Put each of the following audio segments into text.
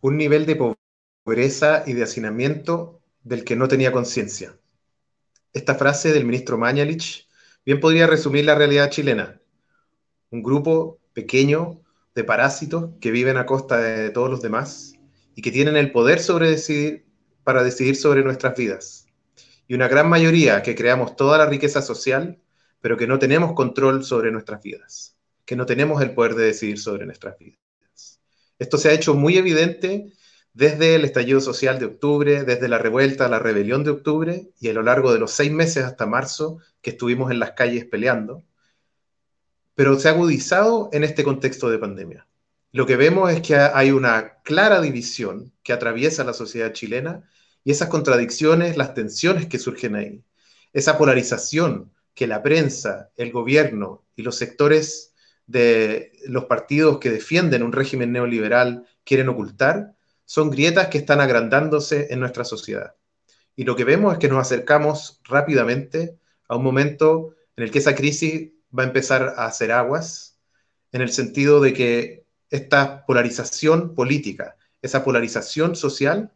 un nivel de pobreza y de hacinamiento del que no tenía conciencia. Esta frase del ministro Mañalich bien podría resumir la realidad chilena. Un grupo pequeño de parásitos que viven a costa de todos los demás y que tienen el poder sobre decidir, para decidir sobre nuestras vidas. Y una gran mayoría que creamos toda la riqueza social, pero que no tenemos control sobre nuestras vidas, que no tenemos el poder de decidir sobre nuestras vidas. Esto se ha hecho muy evidente desde el estallido social de octubre, desde la revuelta, la rebelión de octubre y a lo largo de los seis meses hasta marzo que estuvimos en las calles peleando, pero se ha agudizado en este contexto de pandemia. Lo que vemos es que hay una clara división que atraviesa la sociedad chilena y esas contradicciones, las tensiones que surgen ahí, esa polarización que la prensa, el gobierno y los sectores de los partidos que defienden un régimen neoliberal quieren ocultar, son grietas que están agrandándose en nuestra sociedad. Y lo que vemos es que nos acercamos rápidamente a un momento en el que esa crisis va a empezar a hacer aguas, en el sentido de que esta polarización política, esa polarización social,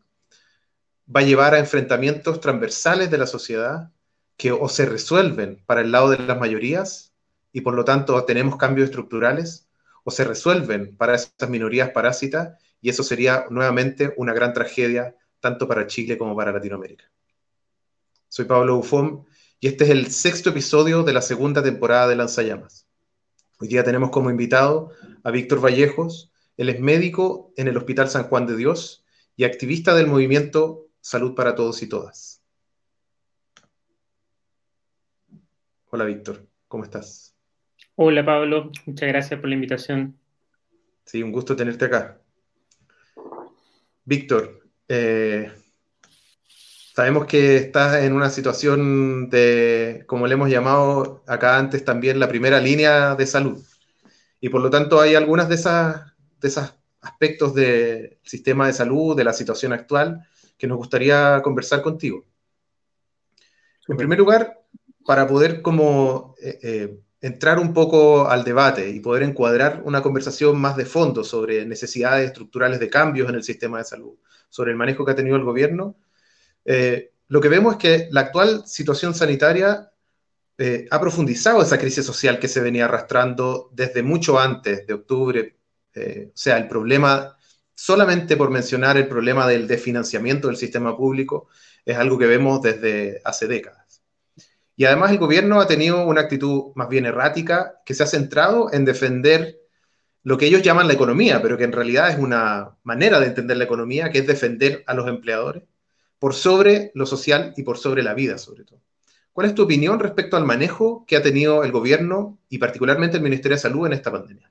va a llevar a enfrentamientos transversales de la sociedad que o se resuelven para el lado de las mayorías y por lo tanto tenemos cambios estructurales, o se resuelven para esas minorías parásitas y eso sería nuevamente una gran tragedia tanto para Chile como para Latinoamérica. Soy Pablo Bufón y este es el sexto episodio de la segunda temporada de Lanzallamas. Hoy día tenemos como invitado a Víctor Vallejos. Él es médico en el Hospital San Juan de Dios y activista del movimiento Salud para Todos y Todas. Hola Víctor, ¿cómo estás? Hola Pablo, muchas gracias por la invitación. Sí, un gusto tenerte acá. Víctor, eh, sabemos que estás en una situación de, como le hemos llamado acá antes también, la primera línea de salud. Y por lo tanto hay algunas de esas, de esos aspectos del sistema de salud, de la situación actual, que nos gustaría conversar contigo. En primer lugar, para poder como eh, eh, entrar un poco al debate y poder encuadrar una conversación más de fondo sobre necesidades estructurales de cambios en el sistema de salud, sobre el manejo que ha tenido el gobierno, eh, lo que vemos es que la actual situación sanitaria eh, ha profundizado esa crisis social que se venía arrastrando desde mucho antes de octubre. Eh, o sea, el problema, solamente por mencionar el problema del desfinanciamiento del sistema público, es algo que vemos desde hace décadas. Y además el gobierno ha tenido una actitud más bien errática que se ha centrado en defender lo que ellos llaman la economía, pero que en realidad es una manera de entender la economía, que es defender a los empleadores por sobre lo social y por sobre la vida, sobre todo. ¿Cuál es tu opinión respecto al manejo que ha tenido el gobierno y particularmente el Ministerio de Salud en esta pandemia?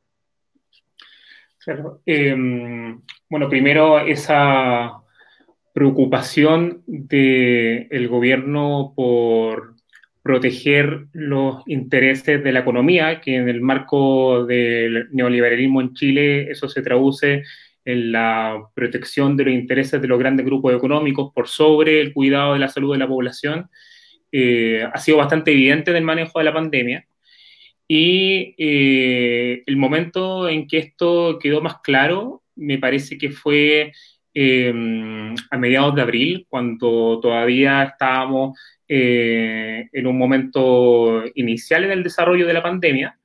Em, bueno, primero esa preocupación del gobierno por proteger los intereses de la economía, que en el marco del neoliberalismo en Chile eso se traduce en la protección de los intereses de los grandes grupos económicos por sobre el cuidado de la salud de la población, eh, ha sido bastante evidente en el manejo de la pandemia. Y eh, el momento en que esto quedó más claro, me parece que fue eh, a mediados de abril, cuando todavía estábamos eh, en un momento inicial en el desarrollo de la pandemia,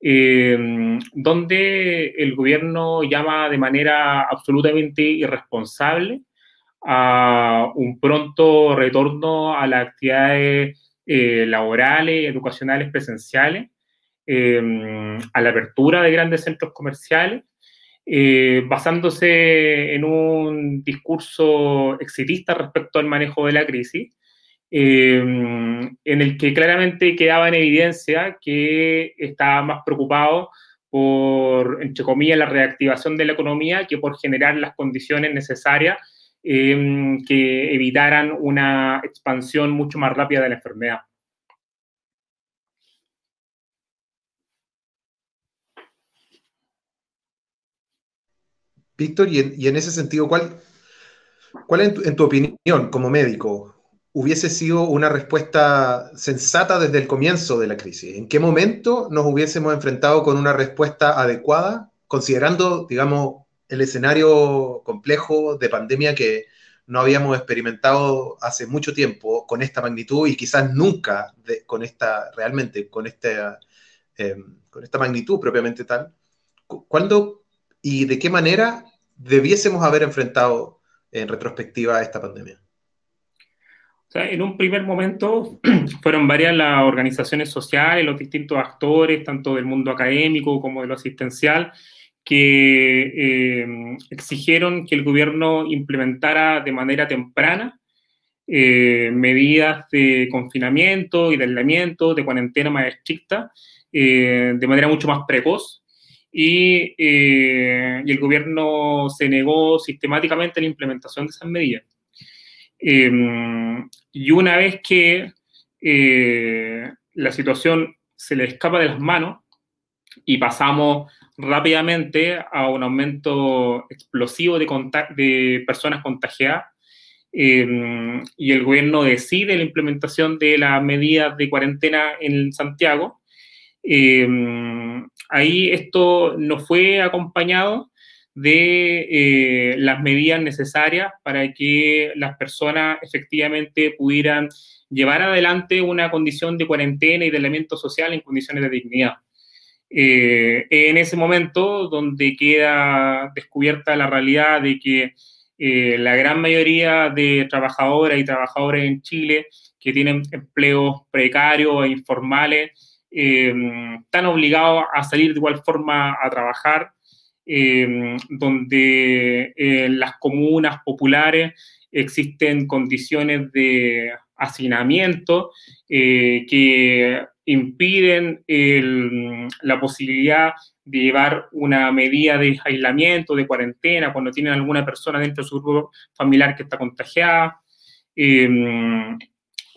eh, donde el gobierno llama de manera absolutamente irresponsable a un pronto retorno a las actividades eh, laborales, educacionales, presenciales, a la apertura de grandes centros comerciales, basándose en un discurso exitista respecto al manejo de la crisis, Em, en el que claramente quedaba en evidencia que estaba más preocupado por, entre comillas, la reactivación de la economía que por generar las condiciones necesarias em, que evitaran una expansión mucho más rápida de la enfermedad. Víctor, y en, ese sentido, ¿cuál, cuál en tu opinión como médico, hubiese sido una respuesta sensata desde el comienzo de la crisis? ¿En qué momento nos hubiésemos enfrentado con una respuesta adecuada, considerando, digamos, el escenario complejo de pandemia que no habíamos experimentado hace mucho tiempo con esta magnitud y quizás nunca con esta, realmente, con, este, con esta magnitud propiamente tal. ¿Cuándo y de qué manera debiésemos haber enfrentado en retrospectiva esta pandemia? en un primer momento fueron varias las organizaciones sociales, los distintos actores, tanto del mundo académico como de lo asistencial, que eh, exigieron que el gobierno implementara de manera temprana eh, medidas de confinamiento y de aislamiento, de cuarentena más estricta, eh, de manera mucho más precoz. Y, y, el gobierno se negó sistemáticamente a la implementación de esas medidas. y una vez que la situación se le escapa de las manos y pasamos rápidamente a un aumento explosivo de, de personas contagiadas eh, y el gobierno decide la implementación de las medidas de cuarentena en Santiago. Eh, ahí esto no fue acompañado de eh, las medidas necesarias para que las personas efectivamente pudieran llevar adelante una condición de cuarentena y de elemento social en condiciones de dignidad. Eh, en ese momento donde queda descubierta la realidad de que eh, la gran mayoría de trabajadoras y trabajadores en Chile que tienen empleos precarios e informales eh, obligados a salir de igual forma a trabajar, donde en las comunas populares existen condiciones de hacinamiento que impiden la posibilidad de llevar una medida de aislamiento, de cuarentena, cuando tienen alguna persona dentro de su grupo familiar que está contagiada.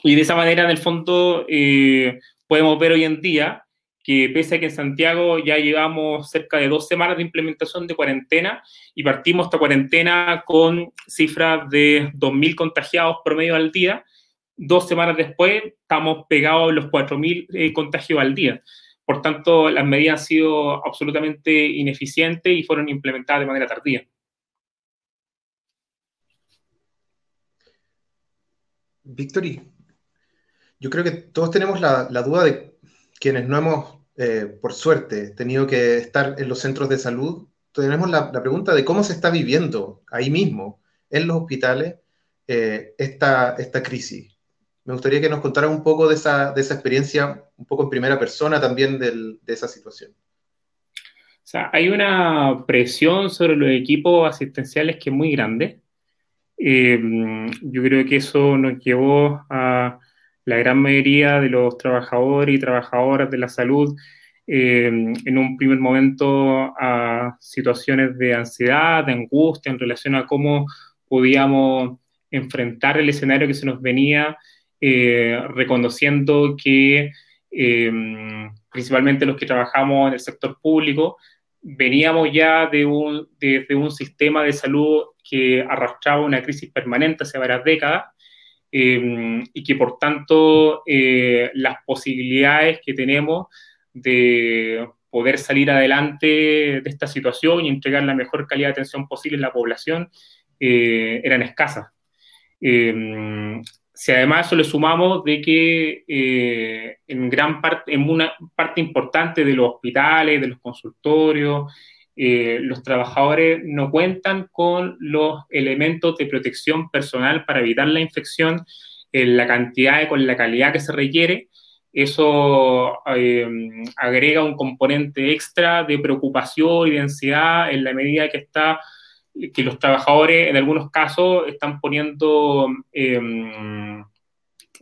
Y de esa manera, en el fondo, eh, podemos ver hoy en día que pese a que en Santiago ya llevamos cerca de dos semanas de implementación de cuarentena y partimos esta cuarentena con cifras de 2.000 contagiados promedio al día, dos semanas después estamos pegados los 4.000 eh, contagios al día. Por tanto, las medidas han sido absolutamente ineficientes y fueron implementadas de manera tardía. Víctor, yo creo que todos tenemos la, duda de quienes no hemos, eh, por suerte, tenido que estar en los centros de salud. Tenemos la, pregunta de cómo se está viviendo ahí mismo, en los hospitales, eh, esta, esta crisis me gustaría que nos contara un poco de esa, experiencia, un poco en primera persona también de esa situación. O sea, hay una presión sobre los equipos asistenciales que es muy grande. Eh, yo creo que eso nos llevó a la gran mayoría de los trabajadores y trabajadoras de la salud eh, en un primer momento a situaciones de ansiedad, de angustia en relación a cómo podíamos enfrentar el escenario que se nos venía eh, reconociendo que eh, principalmente los que trabajamos en el sector público, veníamos ya de un, de, un sistema de salud que arrastraba una crisis permanente hace varias décadas eh, y que por tanto las posibilidades que tenemos de poder salir adelante de esta situación y entregar la mejor calidad de atención posible a la población eran escasas. Si además eso le sumamos de que eh, en gran parte, en una parte importante de los hospitales, de los consultorios, eh, los trabajadores no cuentan con los elementos de protección personal para evitar la infección en la cantidad y con la calidad que se requiere, eso eh, agrega un componente extra de preocupación y de ansiedad en la medida que está que los trabajadores en algunos casos están poniendo, em,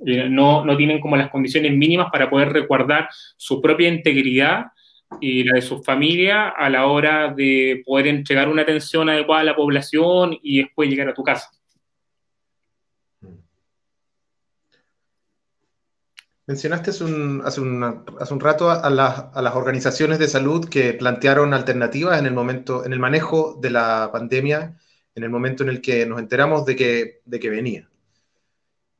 eh, no, no, tienen como las condiciones mínimas para poder resguardar su propia integridad y la de su familia a la hora de poder entregar una atención adecuada a la población y después llegar a tu casa. Mencionaste hace un, hace un, rato a, las organizaciones de salud que plantearon alternativas en el momento, en el manejo de la pandemia, en el momento en el que nos enteramos de que, de que venía.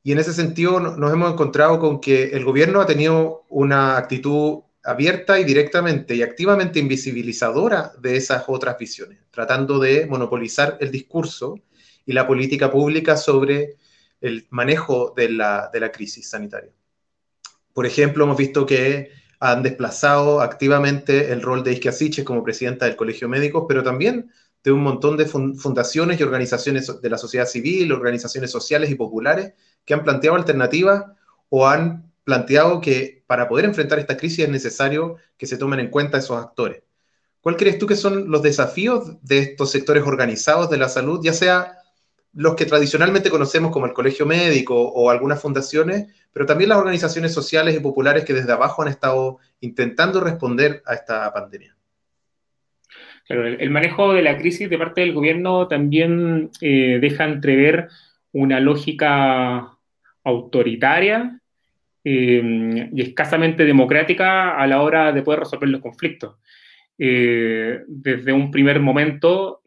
Y en ese sentido nos hemos encontrado con que el gobierno ha tenido una actitud abierta y directamente y activamente invisibilizadora de esas otras visiones, tratando de monopolizar el discurso y la política pública sobre el manejo de la, de la crisis sanitaria. Por ejemplo, hemos visto que han desplazado activamente el rol de Isquia como presidenta del Colegio Médicos, pero también de un montón de fundaciones y organizaciones de la sociedad civil, organizaciones sociales y populares que han planteado alternativas o han planteado que para poder enfrentar esta crisis es necesario que se tomen en cuenta esos actores. ¿Cuál crees tú que son los desafíos de estos sectores organizados de la salud, ya sea los que tradicionalmente conocemos como el colegio médico o algunas fundaciones, pero también las organizaciones sociales y populares que desde abajo han estado intentando responder a esta pandemia? Claro, el, manejo de la crisis de parte del gobierno también eh, deja entrever una lógica autoritaria eh, y escasamente democrática a la hora de poder resolver los conflictos. Eh, desde un primer momento,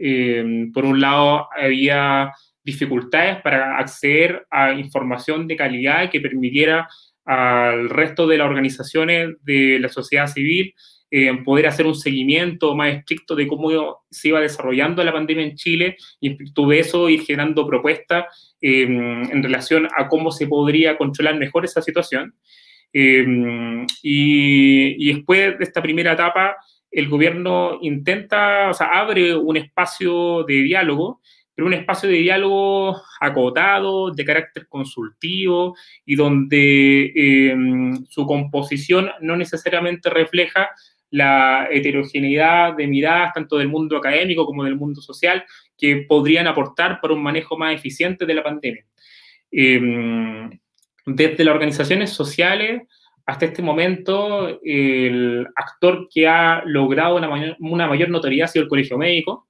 por un lado, había dificultades para acceder a información de calidad que permitiera al resto de las organizaciones de la sociedad civil eh, poder hacer un seguimiento más estricto de cómo se iba desarrollando la pandemia en Chile y en virtud de eso ir generando propuestas em, en relación a cómo se podría controlar mejor esa situación. Em, y, después de esta primera etapa, el gobierno intenta, o sea, abre un espacio de diálogo pero un espacio de diálogo acotado, de carácter consultivo y donde em, su composición no necesariamente refleja la heterogeneidad de miradas tanto del mundo académico como del mundo social que podrían aportar para un manejo más eficiente de la pandemia. Em, desde las organizaciones sociales hasta este momento, el actor que ha logrado una mayor, una mayor notoriedad ha sido el Colegio Médico,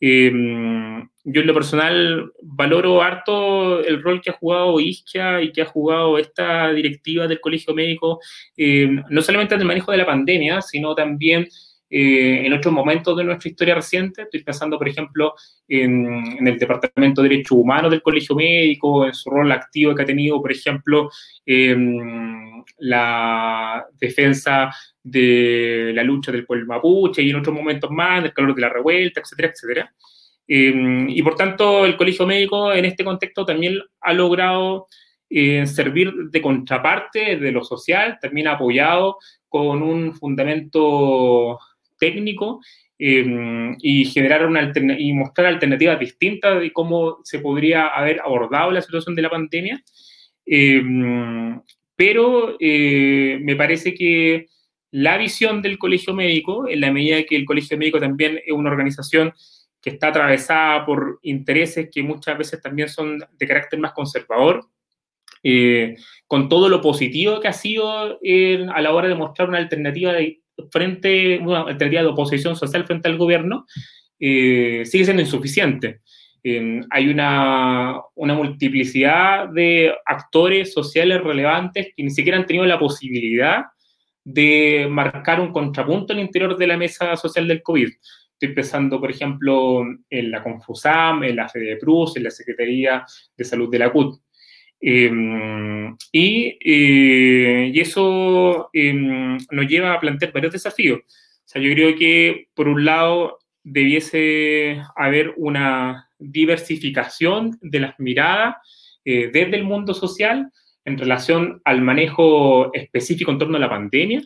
Em, yo en lo personal valoro harto el rol que ha jugado Isquia y que ha jugado esta directiva del Colegio Médico, em, no solamente en el manejo de la pandemia, sino también eh, en otros momentos de nuestra historia reciente. Estoy pensando, por ejemplo, en, el Departamento de Derechos Humanos del Colegio Médico, en su rol activo que ha tenido, por ejemplo, em, la defensa de la lucha del pueblo mapuche y en otros momentos más, del calor de la revuelta, etcétera, etcétera. Em, y por tanto, el Colegio Médico en este contexto también ha logrado eh, servir de contraparte de lo social, también apoyado con un fundamento técnico em, y generar una y mostrar alternativas distintas de cómo se podría haber abordado la situación de la pandemia. Em, pero eh, me parece que la visión del colegio médico, en la medida que el colegio médico también es una organización que está atravesada por intereses que muchas veces también son de carácter más conservador, eh, con todo lo positivo que ha sido eh, a la hora de mostrar una alternativa de frente, una alternativa de oposición social frente al gobierno, eh, sigue siendo insuficiente. Hay una, una, multiplicidad de actores sociales relevantes que ni siquiera han tenido la posibilidad de marcar un contrapunto el interior de la mesa social del COVID. Estoy pensando, por ejemplo, en la Confusam, en la FEDEPRUS, en la Secretaría de Salud de la CUT. Em, y, eh, y, eso em, nos lleva a plantear varios desafíos. O sea, yo creo que, por un lado, debiese haber una diversificación de las miradas eh, desde el mundo social, en relación al manejo específico en torno a la pandemia,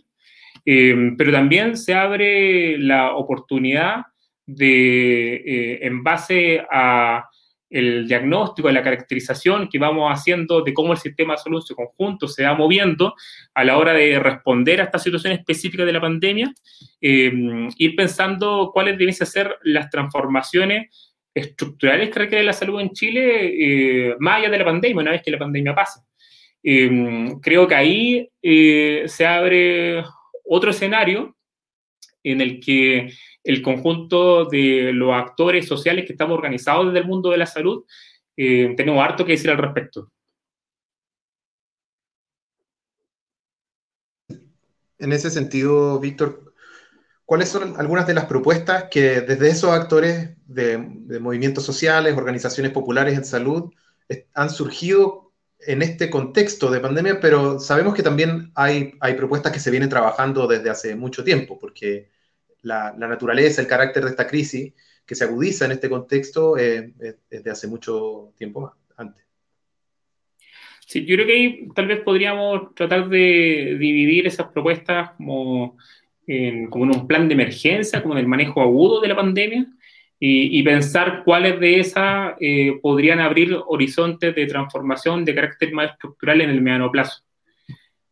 eh, pero también se abre la oportunidad de, eh, en base a el diagnóstico, a la caracterización que vamos haciendo de cómo el sistema de salud en su conjunto se va moviendo a la hora de responder a esta situación específica de la pandemia, eh, ir pensando cuáles deben ser las transformaciones estructurales que requiere la salud en Chile más allá de la pandemia, una vez que la pandemia pase. Em, creo que ahí eh, se abre otro escenario en el que el conjunto de los actores sociales que estamos organizados desde el mundo de la salud eh, tenemos harto que decir al respecto. En ese sentido, Víctor, ¿cuáles son algunas de las propuestas que desde esos actores de movimientos sociales, organizaciones populares en salud, han surgido en este contexto de pandemia, pero sabemos que también hay, propuestas que se vienen trabajando desde hace mucho tiempo, porque la, naturaleza, el carácter de esta crisis que se agudiza en este contexto eh, es de hace mucho tiempo antes. Sí, yo creo que ahí tal vez podríamos tratar de dividir esas propuestas como en, como en un plan de emergencia, como en el manejo agudo de la pandemia, y, pensar cuáles de esas eh, podrían abrir horizontes de transformación de carácter más estructural en el mediano plazo.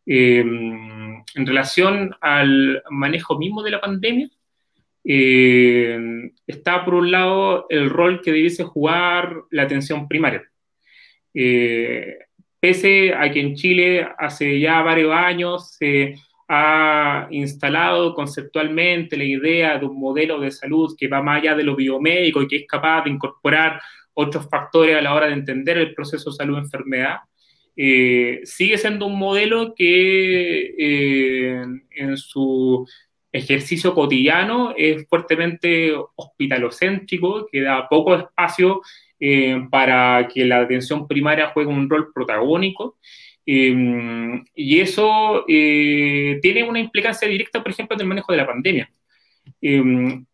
Em, en relación al manejo mismo de la pandemia, em, está por un lado el rol que debiese jugar la atención primaria. Eh, pese a que en Chile hace ya varios años se ha instalado conceptualmente la idea de un modelo de salud que va más allá de lo biomédico y que es capaz de incorporar otros factores a la hora de entender el proceso salud-enfermedad, eh, sigue siendo un modelo que eh, en su ejercicio cotidiano es fuertemente hospitalocéntrico, que da poco espacio eh, para que la atención primaria juegue un rol protagónico Em, y eso eh, tiene una implicancia directa, por ejemplo, en el manejo de la pandemia. Em,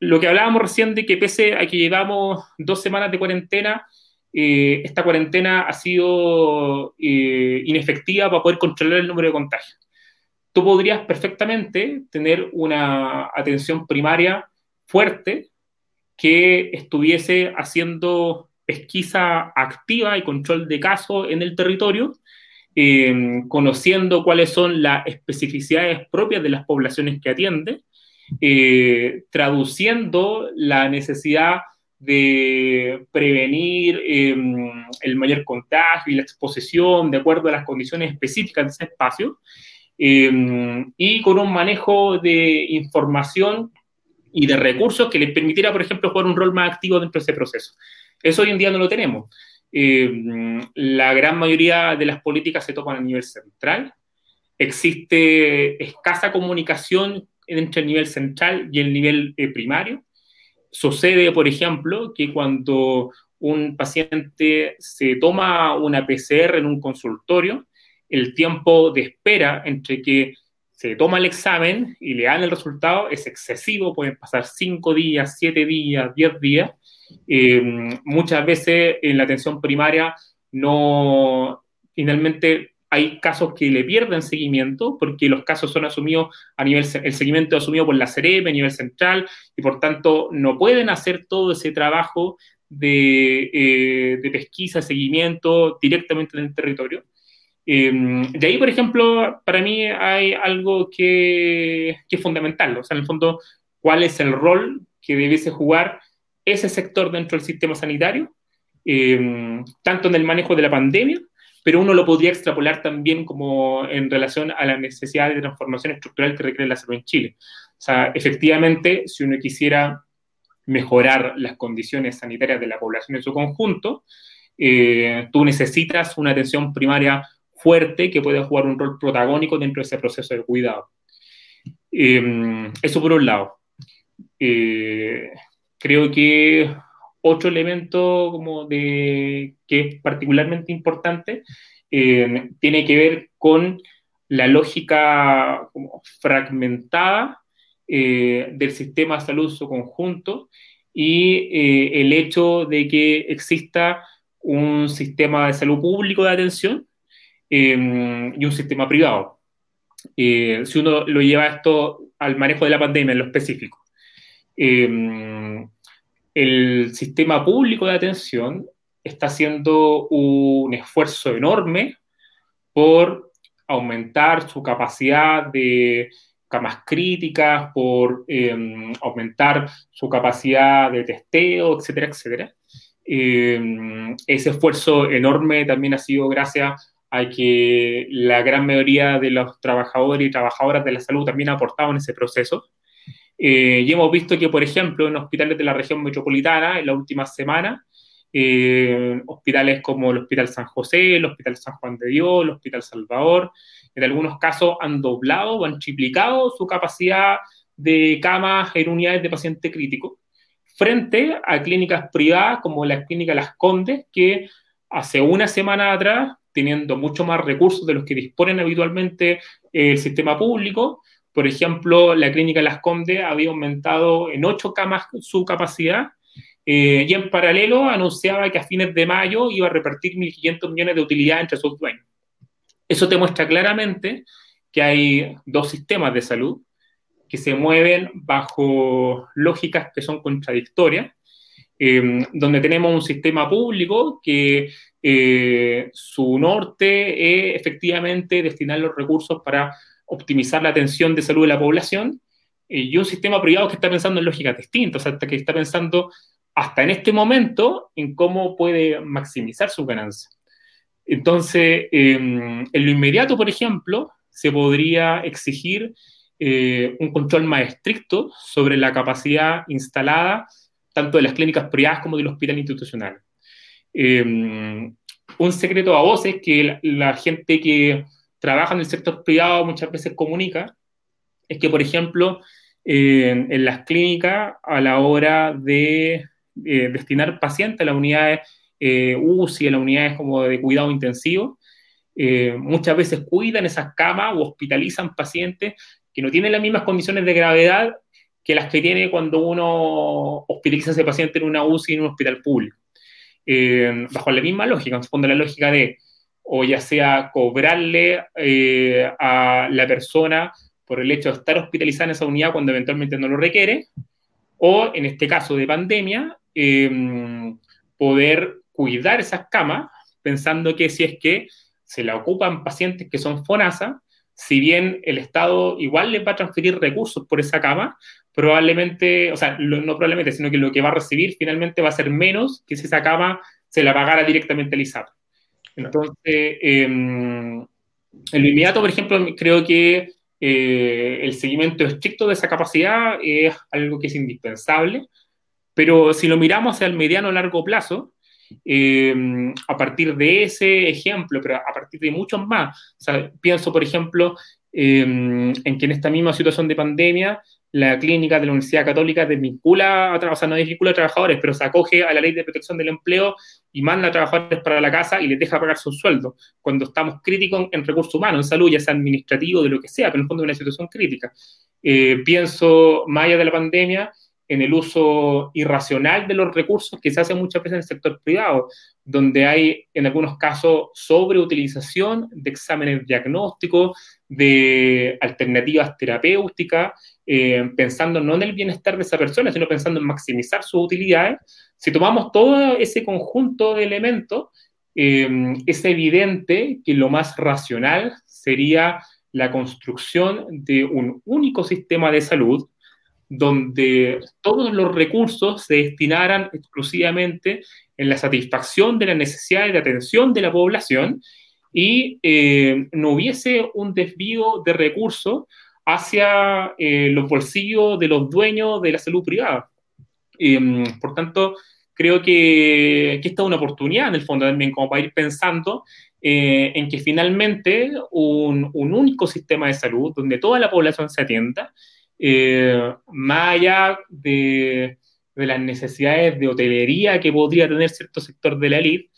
lo que hablábamos recién de que pese a que llevamos dos semanas de cuarentena, eh, esta cuarentena ha sido eh, inefectiva para poder controlar el número de contagios. Tú podrías perfectamente tener una atención primaria fuerte que estuviese haciendo pesquisa activa y control de casos en el territorio Em, conociendo cuáles son las especificidades propias de las poblaciones que atiende, eh, traduciendo la necesidad de prevenir em, el mayor contagio y la exposición de acuerdo a las condiciones específicas de ese espacio, em, y con un manejo de información y de recursos que les permitiera, por ejemplo, jugar un rol más activo dentro de ese proceso. Eso hoy en día no lo tenemos. Eh, la gran mayoría de las políticas se toman a nivel central. Existe escasa comunicación entre el nivel central y el nivel eh, primario. Sucede, por ejemplo, que cuando un paciente se toma una PCR en un consultorio, el tiempo de espera entre que se toma el examen y le dan el resultado es excesivo, pueden pasar 5 días, 7 días, 10 días, eh, muchas veces en la atención primaria no, finalmente hay casos que le pierden seguimiento porque los casos son asumidos a nivel, el seguimiento es asumido por la CEREP a nivel central y por tanto no pueden hacer todo ese trabajo de, eh, de pesquisa, seguimiento directamente en el territorio. Eh, de ahí, por ejemplo, para mí hay algo que, que, es fundamental, o sea, en el fondo, cuál es el rol que debiese jugar ese sector dentro del sistema sanitario, eh, tanto en el manejo de la pandemia, pero uno lo podría extrapolar también como en relación a la necesidad de transformación estructural que requiere la salud en Chile. O sea, efectivamente, si uno quisiera mejorar las condiciones sanitarias de la población en su conjunto, eh, tú necesitas una atención primaria fuerte que pueda jugar un rol protagónico dentro de ese proceso de cuidado. Eh, eso por un lado. Creo que otro elemento como de, que es particularmente importante eh, tiene que ver con la lógica como fragmentada eh, del sistema de salud su conjunto y eh, el hecho de que exista un sistema de salud público de atención y un sistema privado. si uno lo lleva esto al manejo de la pandemia en lo específico el sistema público de atención está haciendo un esfuerzo enorme por aumentar su capacidad de camas críticas, por em, aumentar su capacidad de testeo, etcétera, etcétera. Em, ese esfuerzo enorme también ha sido gracias a que la gran mayoría de los trabajadores y trabajadoras de la salud también ha aportado en ese proceso. Eh, y hemos visto que, por ejemplo, en hospitales de la región metropolitana, en la última semana, eh, hospitales como el Hospital San José, el Hospital San Juan de Dios, el Hospital Salvador, en algunos casos han doblado o han triplicado su capacidad de camas en unidades de paciente crítico, frente a clínicas privadas como la clínica Las Condes, que hace una semana atrás teniendo mucho más recursos de los que disponen habitualmente el sistema público. Por ejemplo, la clínica Las Condes había aumentado en ocho camas su capacidad eh, y en paralelo anunciaba que a fines de mayo iba a repartir 1.500 millones de utilidad entre sus dueños. Eso te muestra claramente que hay dos sistemas de salud que se mueven bajo lógicas que son contradictorias, eh, donde tenemos un sistema público que eh, su norte es efectivamente destinar los recursos para optimizar la atención de salud de la población, y un sistema privado que está pensando en lógicas distintas, sea, que está pensando hasta en este momento en cómo puede maximizar su ganancia. Entonces, em, en lo inmediato, por ejemplo, se podría exigir eh, un control más estricto sobre la capacidad instalada tanto de las clínicas privadas como del hospital institucional. Em, un secreto a voces que la, gente que trabaja en el sector privado muchas veces comunica es que, por ejemplo, en las clínicas, a la hora de eh, destinar pacientes a las unidades eh, UCI, a las unidades como de cuidado intensivo. Eh, muchas veces cuidan esas camas o hospitalizan pacientes que no tienen las mismas condiciones de gravedad que las que tiene cuando uno hospitaliza a ese paciente en una UCI en un hospital público. bajo la misma lógica, en la lógica de, o ya sea cobrarle a la persona por el hecho de estar hospitalizada en esa unidad cuando eventualmente no lo requiere, o en este caso de pandemia, Em, poder cuidar esas camas, pensando que si es que se la ocupan pacientes que son FONASA, si bien el Estado igual les va a transferir recursos por esa cama, probablemente, o sea, no probablemente, sino que lo que va a recibir finalmente va a ser menos que si esa cama se la pagara directamente el ISAP. Entonces, em, en lo inmediato, por ejemplo, creo que eh, el seguimiento estricto de esa capacidad es algo que es indispensable pero si lo miramos hacia el mediano o largo plazo, eh, a partir de ese ejemplo, pero a partir de muchos más, pienso, por ejemplo, eh, en que en esta misma situación de pandemia, la clínica de la Universidad Católica desvincula, o sea, no desvincula a trabajadores, pero se acoge a la ley de protección del empleo y manda a trabajadores para la casa y les deja pagar su sueldo, cuando estamos críticos en recursos humanos, en salud, ya sea administrativo, de lo que sea, pero en el fondo es una situación crítica. Eh, pienso, más allá de la pandemia, en el uso irracional de los recursos que se hace muchas veces en el sector privado, donde hay en algunos casos sobreutilización de exámenes diagnósticos, de alternativas terapéuticas, eh, pensando no en el bienestar de esa persona, sino pensando en maximizar sus utilidades. Si tomamos todo ese conjunto de elementos, eh, es evidente que lo más racional sería la construcción de un único sistema de salud donde todos los recursos se destinaran exclusivamente en la satisfacción de las necesidades de atención de la población y eh, no hubiese un desvío de recursos hacia eh, los bolsillos de los dueños de la salud privada. Em, por tanto, creo que, esta es una oportunidad en el fondo también como para ir pensando eh, en que finalmente un, un, único sistema de salud donde toda la población se atienda eh, más allá de, las necesidades de hotelería que podría tener cierto sector de la élite,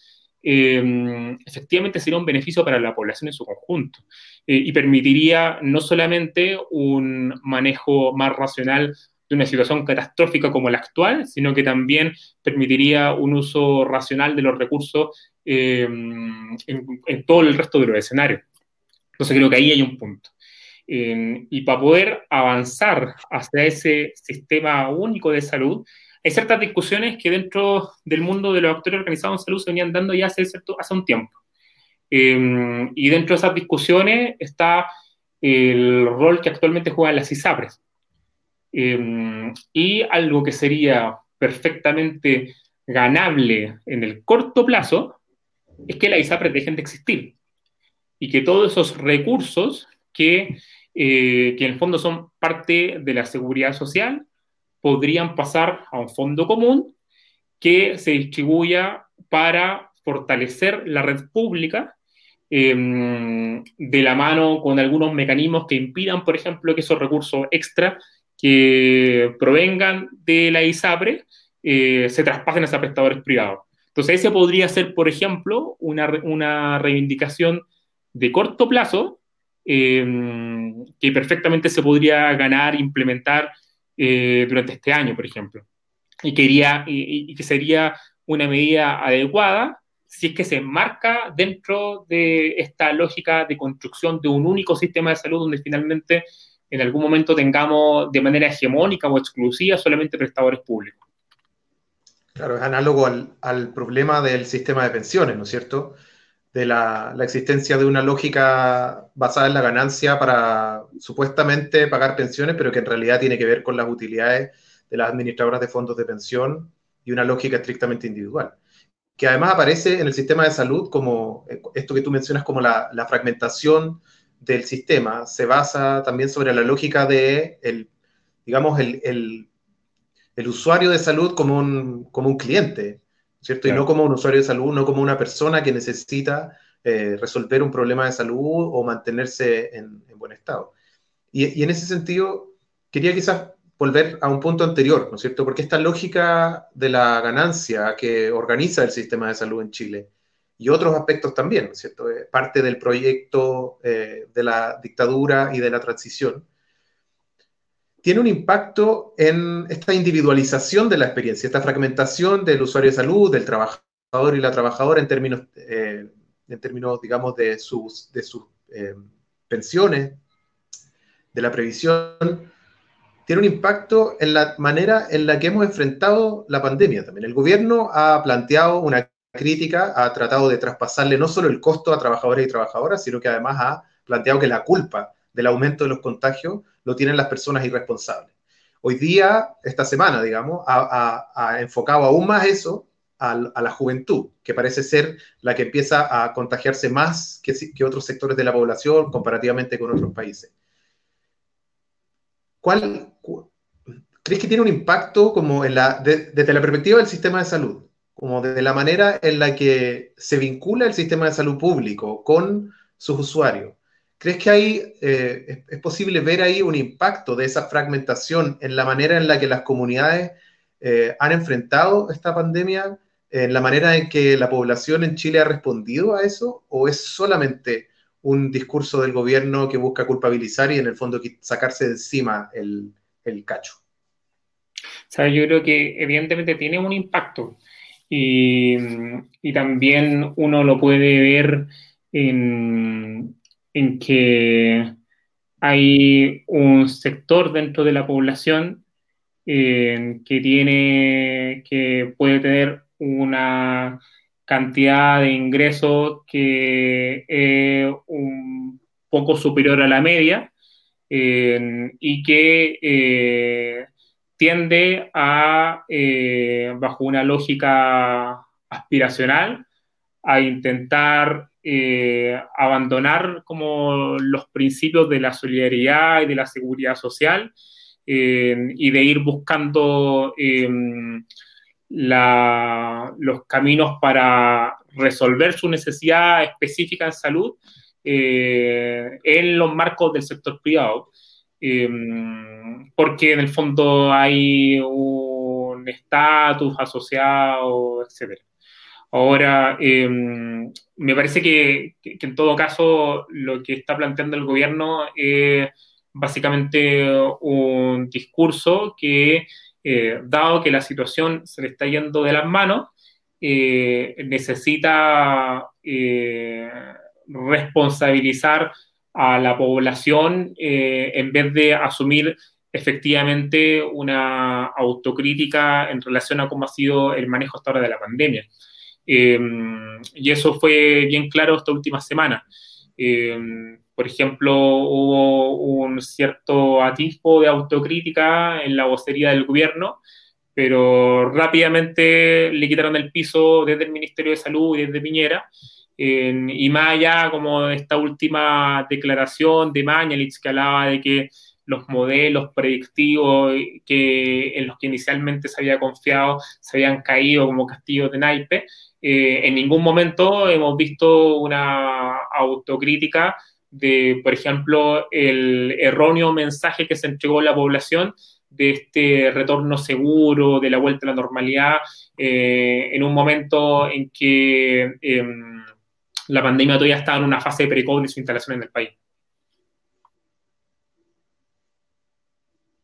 eh, efectivamente sería un beneficio para la población en su conjunto eh, y permitiría no solamente un manejo más racional de una situación catastrófica como la actual, sino que también permitiría un uso racional de los recursos en, en todo el resto de los escenarios. Entonces creo que ahí hay un punto y para poder avanzar hacia ese sistema único de salud, hay ciertas discusiones que dentro del mundo de los actores organizados en salud se venían dando ya hace, hace un tiempo. Em, y dentro de esas discusiones está el rol que actualmente juegan las ISAPRES. Em, y algo que sería perfectamente ganable en el corto plazo es que las ISAPRES dejen de existir y que todos esos recursos que eh, que en el fondo son parte de la seguridad social, podrían pasar a un fondo común que se distribuya para fortalecer la red pública em, de la mano con algunos mecanismos que impidan, por ejemplo, que esos recursos extra que provengan de la ISAPRE eh, se traspasen a prestadores privados. Entonces, ese podría ser, por ejemplo, una, una reivindicación de corto plazo em, que perfectamente se podría ganar, implementar eh, durante este año, por ejemplo. Y, quería, y, que sería una medida adecuada si es que se enmarca dentro de esta lógica de construcción de un único sistema de salud donde finalmente en algún momento tengamos de manera hegemónica o exclusiva solamente prestadores públicos. Claro, es análogo al problema del sistema de pensiones, ¿no es cierto? De la, existencia de una lógica basada en la ganancia para supuestamente pagar pensiones, pero que en realidad tiene que ver con las utilidades de las administradoras de fondos de pensión y una lógica estrictamente individual. Que además aparece en el sistema de salud como eh, esto que tú mencionas como la, fragmentación del sistema, se basa también sobre la lógica de, el, digamos, el, el, usuario de salud como un, como un cliente, ¿cierto? Y no como un usuario de salud, no como una persona que necesita eh, resolver un problema de salud o mantenerse en, buen estado. Y, en ese sentido, quería quizás volver a un punto anterior, ¿no es cierto? Porque esta lógica de la ganancia que organiza el sistema de salud en Chile y otros aspectos también, ¿no es cierto? Eh, parte del proyecto eh, de la dictadura y de la transición, tiene un impacto en esta individualización de la experiencia, esta fragmentación del usuario de salud, del trabajador y la trabajadora en términos, eh, en términos digamos, de sus, eh, pensiones, de la previsión, tiene un impacto en la manera en la que hemos enfrentado la pandemia también. El gobierno ha planteado una crítica, ha tratado de traspasarle no solo el costo a trabajadores y trabajadoras, sino que además ha planteado que la culpa del aumento de los contagios lo tienen las personas irresponsables. Hoy día, esta semana, digamos, ha, enfocado aún más eso a, la juventud, que parece ser la que empieza a contagiarse más que, otros sectores de la población comparativamente con otros países. ¿Cuál, ¿Crees que tiene un impacto como desde la perspectiva del sistema de salud? Como de la manera en la que se vincula el sistema de salud público con sus usuarios. ¿Crees que hay, eh, es posible ver ahí un impacto de esa fragmentación en la manera en la que las comunidades eh, han enfrentado esta pandemia, en la manera en que la población en Chile ha respondido a eso, o es solamente un discurso del gobierno que busca culpabilizar y en el fondo sacarse de encima el, el cacho? O yo creo que evidentemente tiene un impacto y, y también uno lo puede ver en, en que hay un sector dentro de la población eh, que tiene, que puede tener una cantidad de ingresos que es un poco superior a la media eh, y que eh, tiende a, bajo una lógica aspiracional, a intentar eh, abandonar como los principios de la solidaridad y de la seguridad social eh, y de ir buscando eh, los caminos para resolver su necesidad específica en salud en los marcos del sector privado. porque en el fondo hay un estatus asociado, etcétera. Ahora, em, me parece que, en todo caso lo que está planteando el gobierno es básicamente un discurso que, eh, dado que la situación se le está yendo de las manos, eh, necesita eh, responsabilizar a la población en vez de asumir efectivamente una autocrítica en relación a cómo ha sido el manejo hasta ahora de la pandemia. Em, y eso fue bien claro esta última semana. Em, por ejemplo, hubo un cierto atisbo de autocrítica en la vocería del gobierno, pero rápidamente le quitaron el piso desde el Ministerio de Salud y desde Piñera. y más allá como esta última declaración de Mañalich que hablaba de que los modelos predictivos que, en los que inicialmente se había confiado se habían caído como castillos de naipe, eh, en ningún momento hemos visto una autocrítica de, por ejemplo, el erróneo mensaje que se entregó a la población de este retorno seguro, de la vuelta a la normalidad, eh, en un momento en que em, la pandemia todavía estaba en una fase de de su instalación en el país.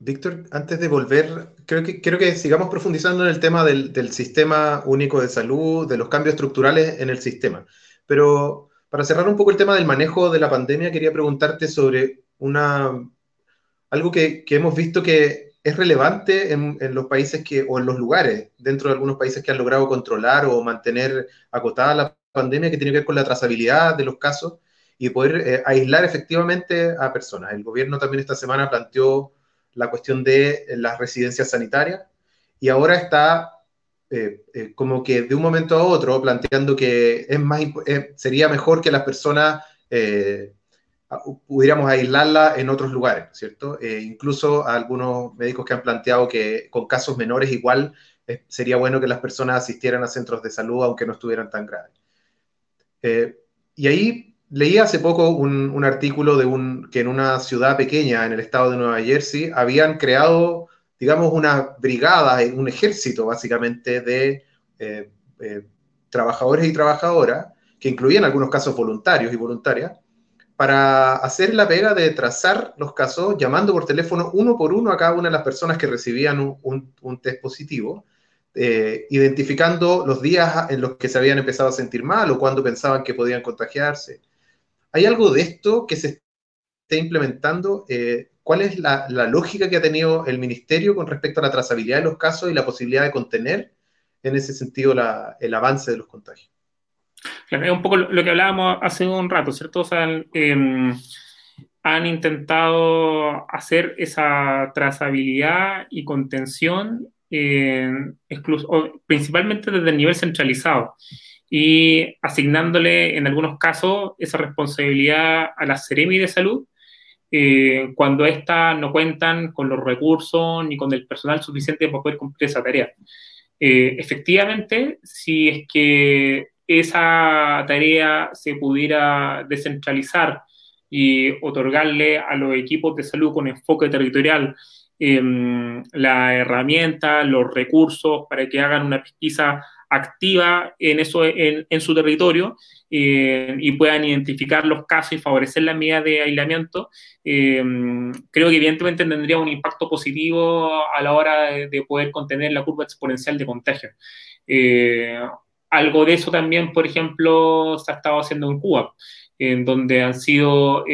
Víctor, antes de volver, creo que, creo que sigamos profundizando en el tema del, sistema único de salud, de los cambios estructurales en el sistema. Pero para cerrar un poco el tema del manejo de la pandemia, quería preguntarte sobre una, algo que, hemos visto que es relevante en, en, los países que, o en los lugares, dentro de algunos países que han logrado controlar o mantener acotada la pandemia, que tiene que ver con la trazabilidad de los casos y poder eh, aislar efectivamente a personas. El gobierno también esta semana planteó la cuestión de las residencias sanitarias y ahora está eh, eh, como que de un momento a otro planteando que es más, eh, sería mejor que las personas pudiéramos aislarla en otros lugares, ¿cierto? incluso algunos médicos que han planteado que con casos menores igual sería bueno que las personas asistieran a centros de salud aunque no estuvieran tan graves. y ahí leí hace poco un, artículo de un, que en una ciudad pequeña en el estado de Nueva Jersey habían creado, digamos, una brigada, un ejército básicamente de eh, eh, trabajadores y trabajadoras, que incluían algunos casos voluntarios y voluntarias, para hacer la pega de trazar los casos llamando por teléfono uno por uno a cada una de las personas que recibían un, test positivo, eh, identificando los días en los que se habían empezado a sentir mal o cuando pensaban que podían contagiarse. ¿Hay algo de esto que se esté implementando? Eh, ¿Cuál es la, lógica que ha tenido el ministerio con respecto a la trazabilidad de los casos y la posibilidad de contener en ese sentido el avance de los contagios? Claro, es un poco lo que hablábamos hace un rato, ¿cierto? O sea, em, han intentado hacer esa trazabilidad y contención principalmente desde el nivel centralizado y asignándole en algunos casos esa responsabilidad a la Ceremi de Salud eh, cuando éstas no cuentan con los recursos ni con el personal suficiente para poder cumplir esa tarea. Eh, efectivamente, si es que esa tarea se pudiera descentralizar y otorgarle a los equipos de salud con enfoque territorial em, la herramienta, los recursos para que hagan una pesquisa activa en, eso, en, su territorio eh, y puedan identificar los casos y favorecer las medidas de aislamiento, eh, creo que evidentemente tendría un impacto positivo a la hora de, poder contener la curva exponencial de contagio. Eh, algo de eso también, por ejemplo, se ha estado haciendo en Cuba, en donde han sido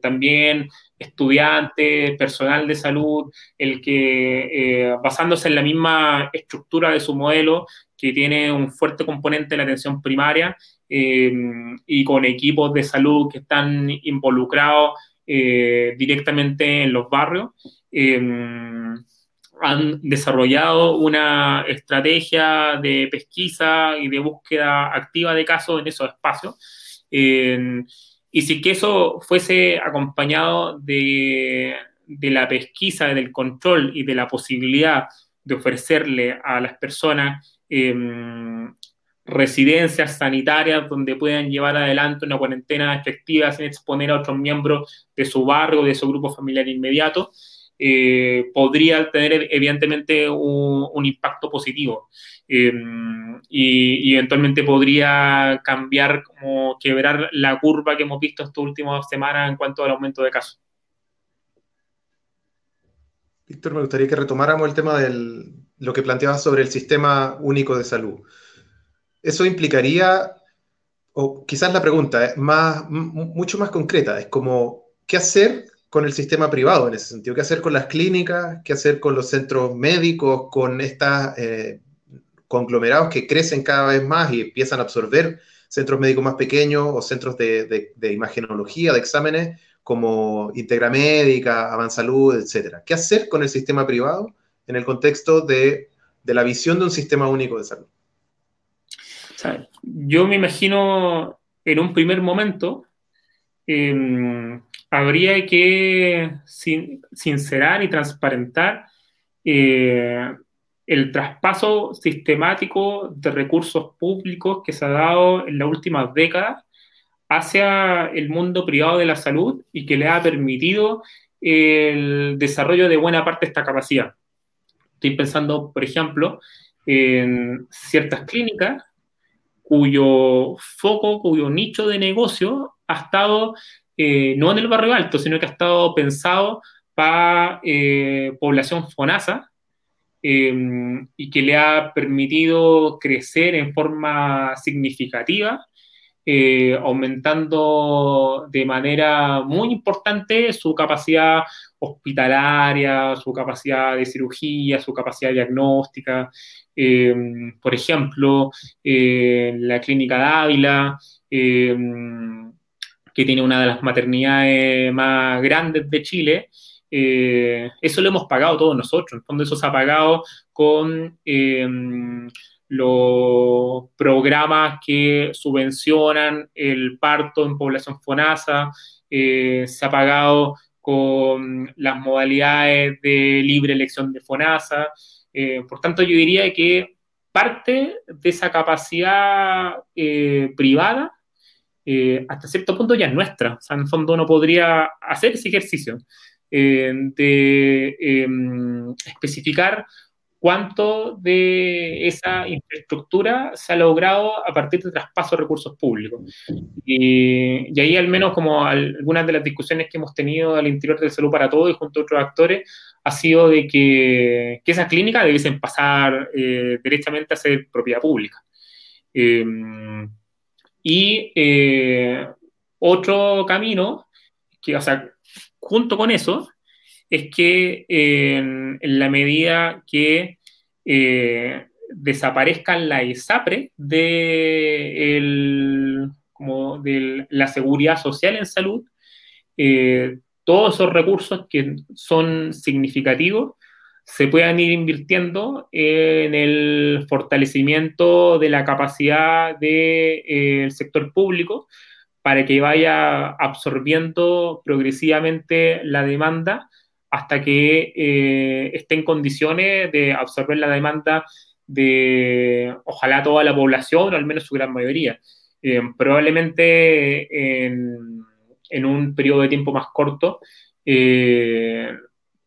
también estudiantes, personal de salud, el que basándose en la misma estructura de su modelo, que tiene un fuerte componente de la atención primaria eh, y con equipos de salud que están involucrados eh, directamente en los barrios. Eh, han desarrollado una estrategia de pesquisa y de búsqueda activa de casos en esos espacios. y si que eso fuese acompañado de, de la pesquisa, del control y de la posibilidad de ofrecerle a las personas Em, residencias sanitarias donde puedan llevar adelante una cuarentena efectiva sin exponer a otros miembros de su barrio de su grupo familiar inmediato, eh, podría tener evidentemente un, impacto positivo em, y, eventualmente podría cambiar, como quebrar la curva que hemos visto estas últimas semanas en cuanto al aumento de casos. Víctor, me gustaría que retomáramos el tema del, lo que planteabas sobre el sistema único de salud. Eso implicaría, o quizás la pregunta es más, mucho más concreta, es como, ¿qué hacer con el sistema privado en ese sentido? ¿Qué hacer con las clínicas? ¿Qué hacer con los centros médicos? ¿Con estos eh, conglomerados que crecen cada vez más y empiezan a absorber centros médicos más pequeños o centros de, de imagenología, de exámenes como Integra Médica, Avansalud, etcétera? ¿Qué hacer con el sistema privado? En el contexto de, la visión de un sistema único de salud? yo me imagino en un primer momento em, habría que sincerar y transparentar eh, el traspaso sistemático de recursos públicos que se ha dado en las últimas décadas hacia el mundo privado de la salud y que le ha permitido el desarrollo de buena parte de esta capacidad. Estoy pensando, por ejemplo, en ciertas clínicas cuyo foco, cuyo nicho de negocio ha estado eh, no en el barrio alto, sino que ha estado pensado para eh, población FONASA em, y que le ha permitido crecer en forma significativa, eh, aumentando de manera muy importante su capacidad hospitalaria, su capacidad de cirugía, su capacidad diagnóstica. Em, por ejemplo, la clínica Dávila em, que tiene una de las maternidades más grandes de Chile, eh, eso lo hemos pagado todos nosotros. En el fondo eso se ha pagado con eh, los programas que subvencionan el parto en población FONASA, eh, se ha pagado con las modalidades de libre elección de FONASA. por tanto, yo diría que parte de esa capacidad privada eh, hasta cierto punto ya es nuestra. O sea, en el fondo uno podría hacer ese ejercicio eh, de em, especificar cuánto de esa infraestructura se ha logrado a partir de traspaso de recursos públicos. Y, ahí al menos como algunas de las discusiones que hemos tenido al interior del Salud para Todos y junto a otros actores ha sido de que, que esas clínicas debiesen pasar eh, directamente a ser propiedad pública. Em, y eh, otro camino, que, o sea, junto con eso, es que en, la medida que eh, desaparezcan la ISAPRE de, como de la seguridad social en salud, eh, todos esos recursos que son significativos se puedan ir invirtiendo en el fortalecimiento de la capacidad del eh, sector público para que vaya absorbiendo progresivamente la demanda hasta que eh, esté en condiciones de absorber la demanda de, ojalá, toda la población, o al menos su gran mayoría. Eh, probablemente en, un periodo de tiempo más corto,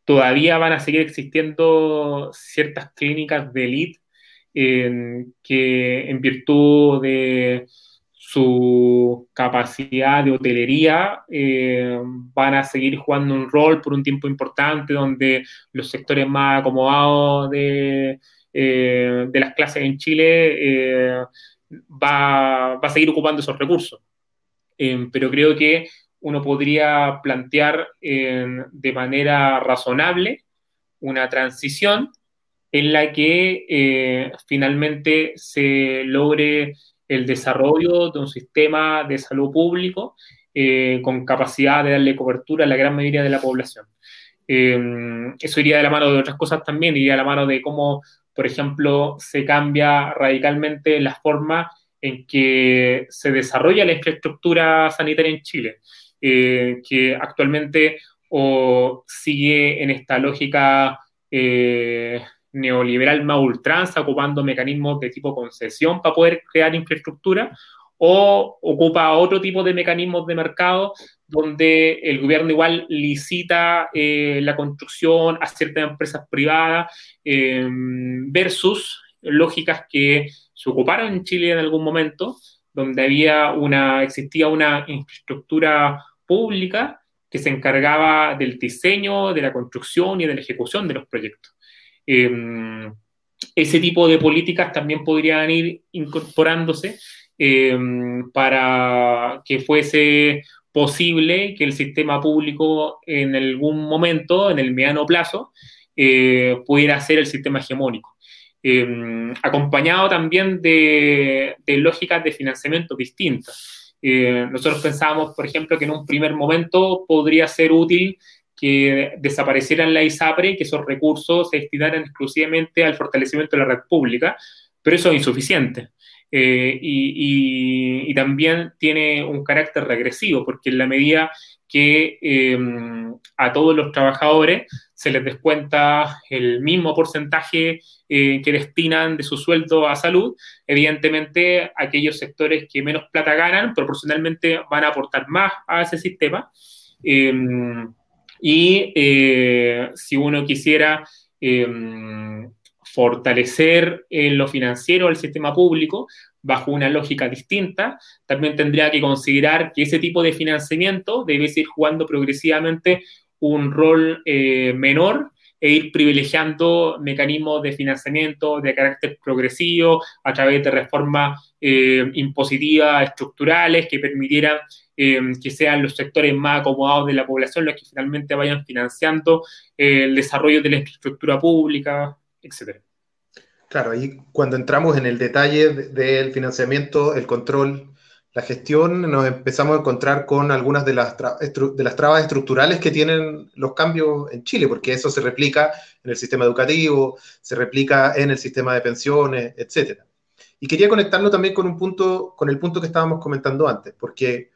todavía van a seguir existiendo ciertas clínicas de élite que en virtud de su capacidad de hotelería eh, van a seguir jugando un rol por un tiempo importante donde los sectores más acomodados de, eh, de las clases en Chile eh, va, va, a seguir ocupando esos recursos. pero creo que uno podría plantear de manera razonable una transición en la que finalmente se logre el desarrollo de un sistema de salud público eh, con capacidad de darle cobertura a la gran mayoría de la población. Eh, eso iría de la mano de otras cosas también, iría de la mano de cómo, por ejemplo, se cambia radicalmente la forma en que se desarrolla la infraestructura sanitaria en Chile. Eh, que actualmente o sigue en esta lógica neoliberal más ultranza, ocupando mecanismos de tipo concesión para poder crear infraestructura, o ocupa otro tipo de mecanismos de mercado donde el gobierno igual licita eh, la construcción a ciertas empresas privadas versus lógicas que se ocuparon en Chile en algún momento, donde había una, existía una infraestructura pública que se encargaba del diseño, de la construcción y de la ejecución de los proyectos. Em, ese tipo de políticas también podrían ir incorporándose em, para que fuese posible que el sistema público en algún momento, en el mediano plazo, eh, pudiera ser el sistema hegemónico. Em, acompañado también de, lógicas de financiamiento distintas. Eh, nosotros pensábamos, por ejemplo, que en un primer momento podría ser útil que desaparecieran la ISAPRE que esos recursos se destinaran exclusivamente al fortalecimiento de la red pública, pero eso es insuficiente. Eh, y, también tiene un carácter regresivo, porque en la medida que eh, a todos los trabajadores se les descuenta el mismo porcentaje eh, que destinan de su sueldo a salud, evidentemente aquellos sectores que menos plata ganan proporcionalmente van a aportar más a ese sistema. Y eh, si uno quisiera em, fortalecer en lo financiero el sistema público bajo una lógica distinta, también tendría que considerar que ese tipo de financiamiento debe ir jugando progresivamente un rol eh, menor e ir privilegiando mecanismos de financiamiento de carácter progresivo a través de reformas eh, impositivas estructurales que permitieran eh, que sean los sectores más acomodados de la población los que finalmente vayan financiando eh, el desarrollo de la infraestructura pública, etc. Claro, ahí cuando entramos en el detalle del financiamiento, el control la gestión nos empezamos a encontrar con algunas de las, de las trabas estructurales que tienen los cambios en Chile, porque eso se replica en el sistema educativo, se replica en el sistema de pensiones, etc. Y quería conectarlo también con, un punto, con el punto que estábamos comentando antes, porque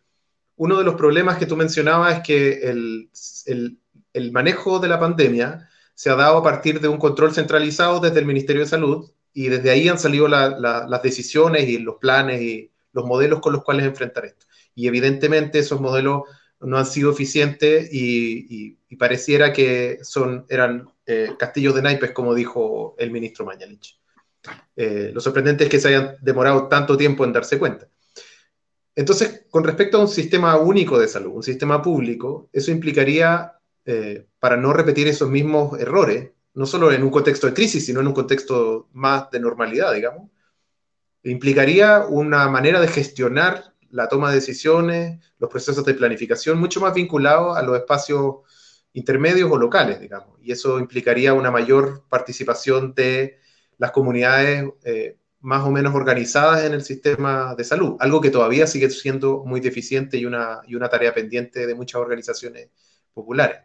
uno de los problemas que tú mencionabas es que el, el, el manejo de la pandemia se ha dado a partir de un control centralizado desde el Ministerio de Salud y desde ahí han salido las decisiones y los planes y los modelos con los cuales enfrentar esto. Y evidentemente esos modelos no han sido eficientes y, pareciera que son, eran eh, castillos de naipes, como dijo el ministro Mañalich. Eh, lo sorprendente es que se hayan demorado tanto tiempo en darse cuenta. Entonces, con respecto a un sistema único de salud, un sistema público, eso implicaría, eh, para no repetir esos mismos errores, no solo en un contexto de crisis, sino en un contexto más de normalidad, digamos, implicaría una manera de gestionar la toma de decisiones, los procesos de planificación mucho más vinculados a los espacios intermedios o locales, digamos. Y eso implicaría una mayor participación de las comunidades eh, más o menos organizadas en el sistema de salud, algo que todavía sigue siendo muy deficiente y una, y una tarea pendiente de muchas organizaciones populares.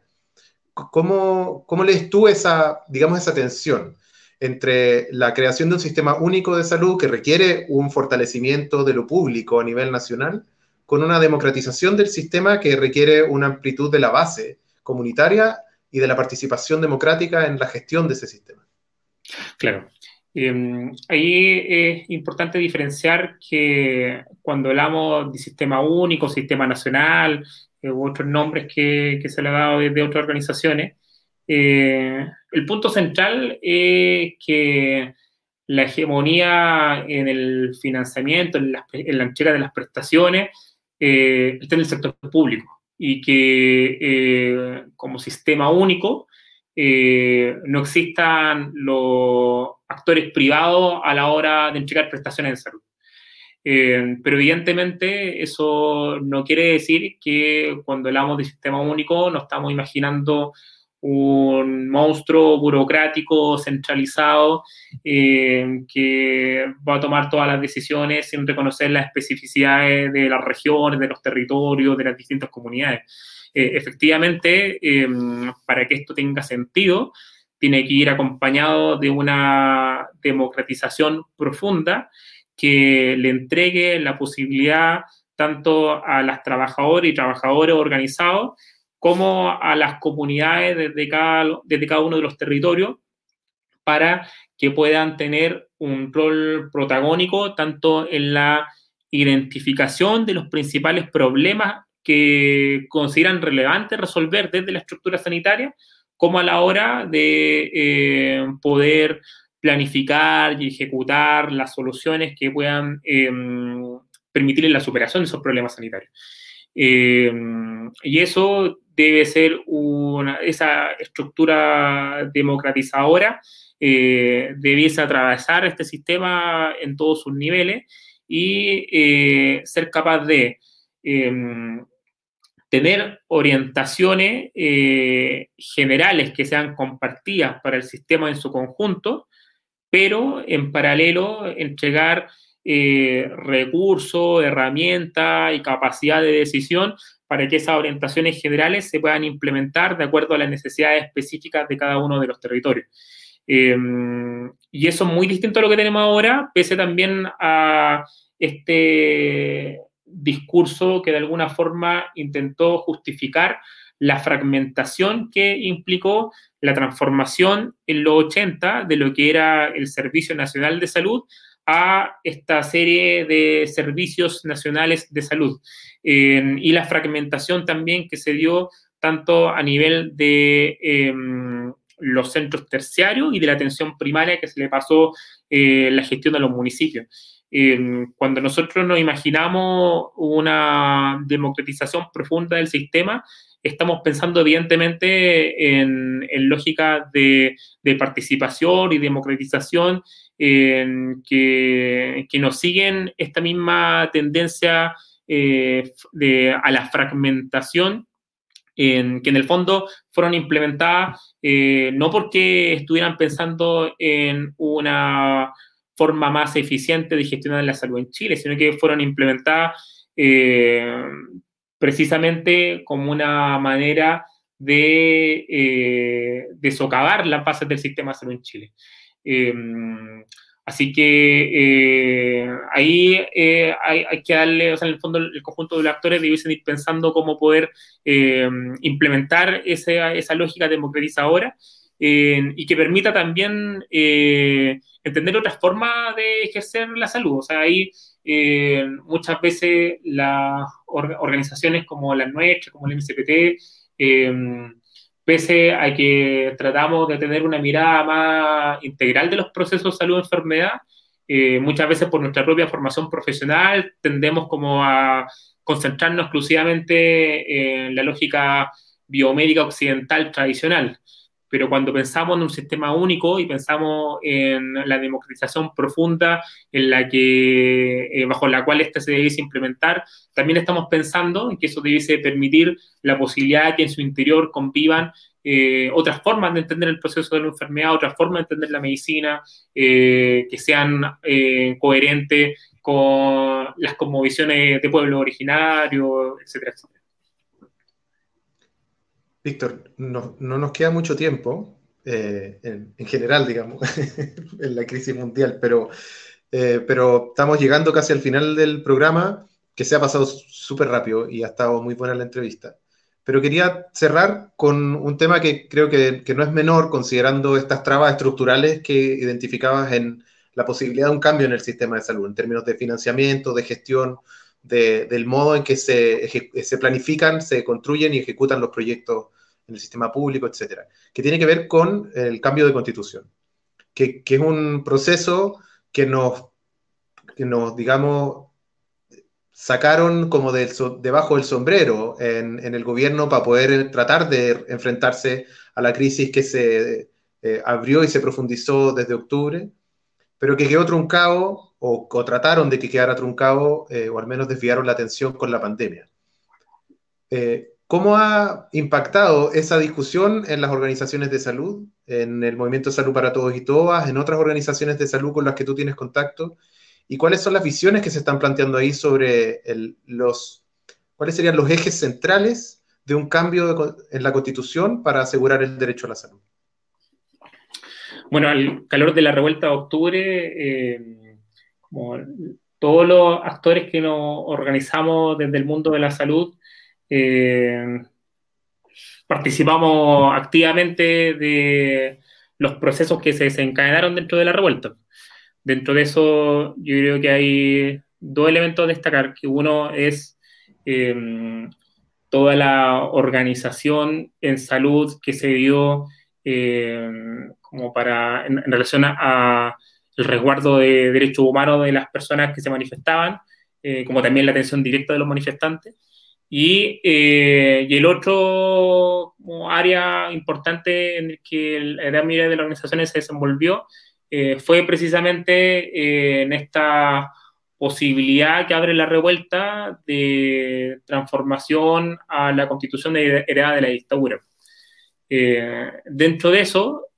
¿Cómo, ¿Cómo lees tú esa, digamos, esa tensión? Entre la creación de un sistema único de salud que requiere un fortalecimiento de lo público a nivel nacional, con una democratización del sistema que requiere una amplitud de la base comunitaria y de la participación democrática en la gestión de ese sistema. Claro. Em, ahí es importante diferenciar que cuando hablamos de sistema único, sistema nacional, eh, u otros nombres que, que se le ha dado desde otras organizaciones, eh, el punto central es que la hegemonía en el financiamiento, en la, entrega de las prestaciones, eh, está en el sector público y que eh, como sistema único no existan los actores privados a la hora de entregar prestaciones de salud. pero evidentemente eso no quiere decir que cuando hablamos de sistema único no estamos imaginando un monstruo burocrático centralizado eh, que va a tomar todas las decisiones sin reconocer las especificidades de las regiones, de los territorios, de las distintas comunidades. Eh, efectivamente, eh, para que esto tenga sentido, tiene que ir acompañado de una democratización profunda que le entregue la posibilidad tanto a las trabajadoras y trabajadores organizados como a las comunidades desde cada, desde cada uno de los territorios para que puedan tener un rol protagónico tanto en la identificación de los principales problemas que consideran relevantes resolver desde la estructura sanitaria, como a la hora de eh, poder planificar y ejecutar las soluciones que puedan eh, permitir la superación de esos problemas sanitarios. Eh, y eso debe ser una, esa estructura democratizadora, eh, debiese atravesar este sistema en todos sus niveles y eh, ser capaz de em, tener orientaciones eh, generales que sean compartidas para el sistema en su conjunto, pero en paralelo entregar recursos, herramientas y capacidad de decisión para que esas orientaciones generales se puedan implementar de acuerdo a las necesidades específicas de cada uno de los territorios. Em, y eso es muy distinto a lo que tenemos ahora, pese también a este discurso que de alguna forma intentó justificar la fragmentación que implicó la transformación en los 80 de lo que era el Servicio Nacional de Salud a esta serie de servicios nacionales de salud y la fragmentación también que se dio tanto a nivel de em, los centros terciarios y de la atención primaria que se le pasó eh, la gestión a los municipios. Em, cuando nosotros nos imaginamos una democratización profunda del sistema, estamos pensando evidentemente en, lógica de, participación y democratización que, que, nos siguen esta misma tendencia eh, a la fragmentación en, que en el fondo fueron implementadas eh, no porque estuvieran pensando en una forma más eficiente de gestionar la salud en Chile, sino que fueron implementadas eh, precisamente como una manera de, eh, de socavar las bases del sistema de salud en Chile. Em, así que eh, ahí eh, hay, que darle, o sea, en el fondo el conjunto de los actores debiesen ir pensando cómo poder em, implementar esa, lógica democratizadora y que permita también entender otras formas de ejercer la salud. O sea, ahí eh, muchas veces las organizaciones como las nuestras, como el MCPT, eh, pese a que tratamos de tener una mirada más integral de los procesos de salud-enfermedad, eh, muchas veces por nuestra propia formación profesional tendemos como a concentrarnos exclusivamente en la lógica biomédica occidental tradicional pero cuando pensamos en un sistema único y pensamos en la democratización profunda en la que, eh, bajo la cual ésta se debiese implementar, también estamos pensando en que eso debiese permitir la posibilidad de que en su interior convivan eh, otras formas de entender el proceso de la enfermedad, otras formas de entender la medicina, eh, que sean coherentes con las cosmovisiones de pueblo originario, etcétera, etcétera. Víctor, no, nos queda mucho tiempo, eh, en, general, digamos, en la crisis mundial, eh, pero estamos llegando casi al final del programa, que se ha pasado súper rápido y ha estado muy buena la entrevista. Pero quería cerrar con un tema que creo que, no es menor, considerando estas trabas estructurales que identificabas en la posibilidad de un cambio en el sistema de salud, en términos de financiamiento, de gestión, del modo en que se, se planifican, se construyen y ejecutan los proyectos en el sistema público, etcétera, que tiene que ver con el cambio de constitución, que, es un proceso que nos, que nos digamos, sacaron como de, debajo del sombrero en, el gobierno para poder tratar de enfrentarse a la crisis que se eh, abrió y se profundizó desde octubre, pero que quedó truncado o, trataron de que quedara truncado eh, o al menos desviaron la atención con la pandemia. Eh, ¿Cómo ha impactado esa discusión en las organizaciones de salud, en el Movimiento Salud para Todos y Todas, en otras organizaciones de salud con las que tú tienes contacto? ¿Y cuáles son las visiones que se están planteando ahí sobre los, cuáles serían los ejes centrales de un cambio en la Constitución para asegurar el derecho a la salud? Bueno, al calor de la revuelta de octubre, eh, como todos los actores que nos organizamos desde el mundo de la salud, eh, participamos activamente de los procesos que se desencadenaron dentro de la revuelta. Dentro de eso, yo creo que hay dos elementos a destacar, que uno es em, toda la organización en salud que se dio em, como para, en, relación a, el resguardo de derechos humanos de las personas que se manifestaban, eh, como también la atención directa de los manifestantes. Eh, y, el otro área importante en el que la gran mayoría de las organizaciones se desenvolvió eh, fue precisamente eh, en esta posibilidad que abre la revuelta de transformación a la constitución de heredada de la dictadura. dentro de eso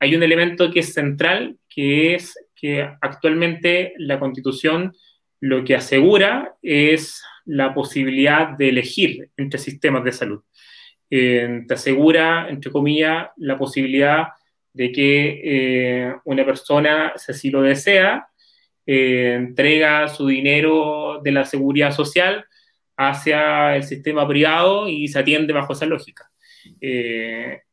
hay un elemento que es central, que es que actualmente la constitución lo que asegura es la posibilidad de elegir entre sistemas de salud. Eh, te asegura, entre comillas, la posibilidad de que eh, una persona, si así lo desea, eh, entrega su dinero de la seguridad social hacia el sistema privado y se atiende bajo esa lógica.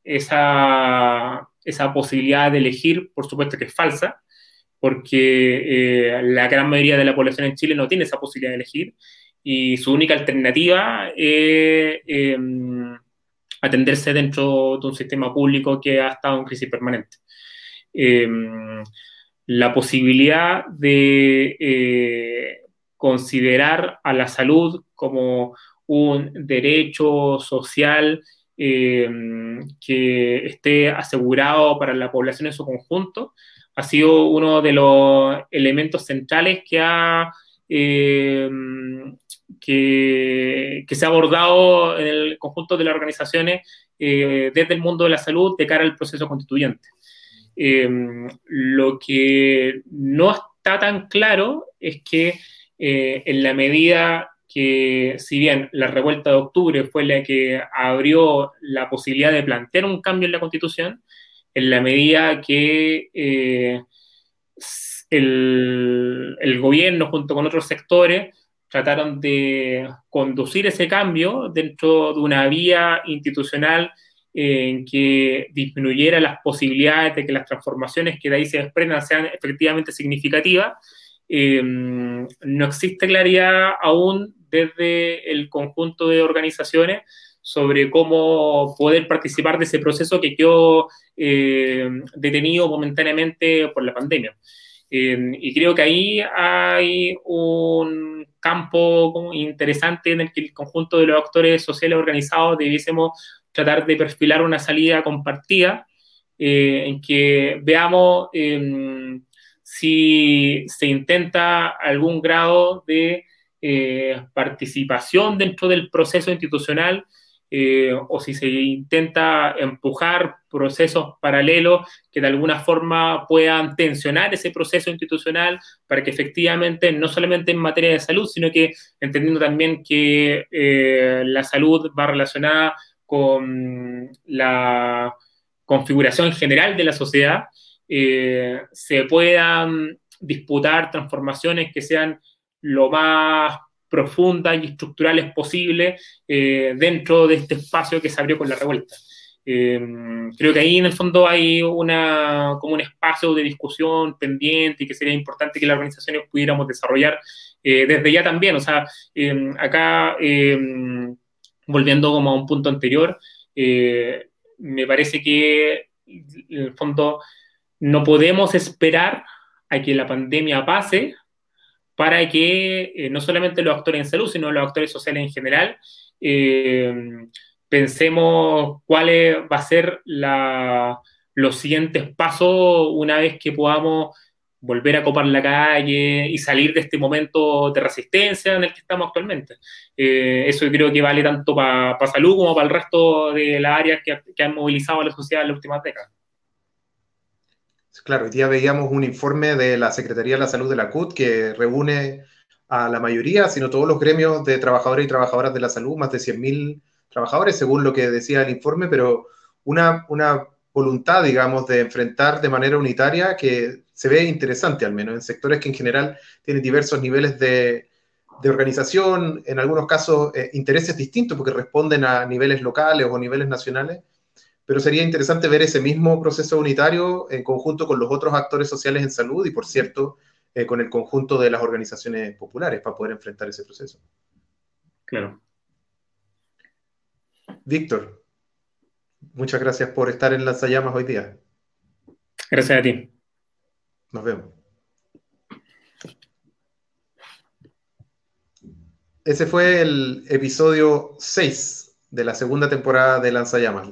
esa, esa posibilidad de elegir, por supuesto que es falsa, porque la gran mayoría de la población en Chile no tiene esa posibilidad de elegir y su única alternativa es em, atenderse dentro de un sistema público que ha estado en crisis permanente. Em, la posibilidad de eh, considerar a la salud como un derecho social em, que esté asegurado para la población en su conjunto, ha sido uno de los elementos centrales que ha em, que, se ha abordado en el conjunto de las organizaciones eh, desde el mundo de la salud de cara al proceso constituyente. Em, lo que no está tan claro es que eh, en la medida que, si bien la revuelta de octubre fue la que abrió la posibilidad de plantear un cambio en la constitución, en la medida que eh, el, el, gobierno junto con otros sectores trataron de conducir ese cambio dentro de una vía institucional en que disminuyera las posibilidades de que las transformaciones que de ahí se desprendan sean efectivamente significativas, eh, no existe claridad aún desde el conjunto de organizaciones sobre cómo poder participar de ese proceso que quedó eh, detenido momentáneamente por la pandemia. Eh, y creo que ahí hay un campo interesante en el que el conjunto de los actores sociales organizados debiésemos tratar de perfilar una salida compartida eh, en que veamos em, si se intenta algún grado de eh, participación dentro del proceso institucional eh, o si se intenta empujar procesos paralelos que de alguna forma puedan tensionar ese proceso institucional para que efectivamente, no solamente en materia de salud, sino que entendiendo también que la salud va relacionada con la configuración general de la sociedad, eh, se puedan disputar transformaciones que sean lo más profundas y estructurales posible eh, dentro de este espacio que se abrió con la revuelta. Eh, creo que ahí en el fondo hay una, como un espacio de discusión pendiente y que sería importante que las organizaciones pudiéramos desarrollar desde ya también. O sea, acá volviendo como a un punto anterior, eh, me parece que en el fondo no podemos esperar a que la pandemia pase para que eh, no solamente los actores en salud, sino los actores sociales en general, eh, pensemos cuáles va a ser los siguientes pasos una vez que podamos volver a copar la calle y salir de este momento de resistencia en el que estamos actualmente. Eh, eso creo que vale tanto para salud como para el resto de las áreas que, han movilizado a la sociedad en las últimas décadas. Claro, hoy día veíamos un informe de la Secretaría de la Salud de la CUT que reúne a la mayoría, sino todos los gremios de trabajadores y trabajadoras de la salud, más de 100.000 trabajadores, según lo que decía el informe, pero una, una voluntad, digamos, de enfrentar de manera unitaria que se ve interesante al menos en sectores que en general tienen diversos niveles de, organización, en algunos casos eh, intereses distintos porque responden a niveles locales o niveles nacionales, pero sería interesante ver ese mismo proceso unitario en conjunto con los otros actores sociales en salud y, por cierto, eh, con el conjunto de las organizaciones populares para poder enfrentar ese proceso. Claro. Víctor, muchas gracias por estar en Lanzallamas hoy día. Gracias a ti. Nos vemos. Ese fue el episodio 6 de la segunda temporada de Lanzallamas.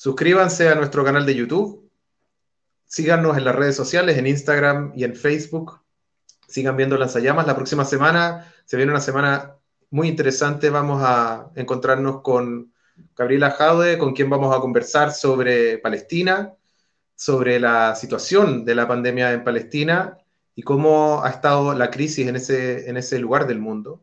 Suscríbanse a nuestro canal de YouTube. Síganos en las redes sociales, en Instagram y en Facebook. Sigan viendo Lanzallamas. La próxima semana se viene una semana muy interesante. Vamos a encontrarnos con Gabriela Jaude, con quien vamos a conversar sobre Palestina sobre la situación de la pandemia en Palestina y cómo ha estado la crisis en ese, en ese lugar del mundo.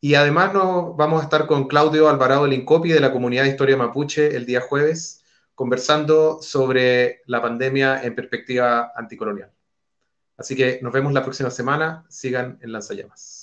Y además nos vamos a estar con Claudio Alvarado Lincopi de la comunidad de Historia Mapuche el día jueves, conversando sobre la pandemia en perspectiva anticolonial. Así que nos vemos la próxima semana. Sigan en Lanzallamas.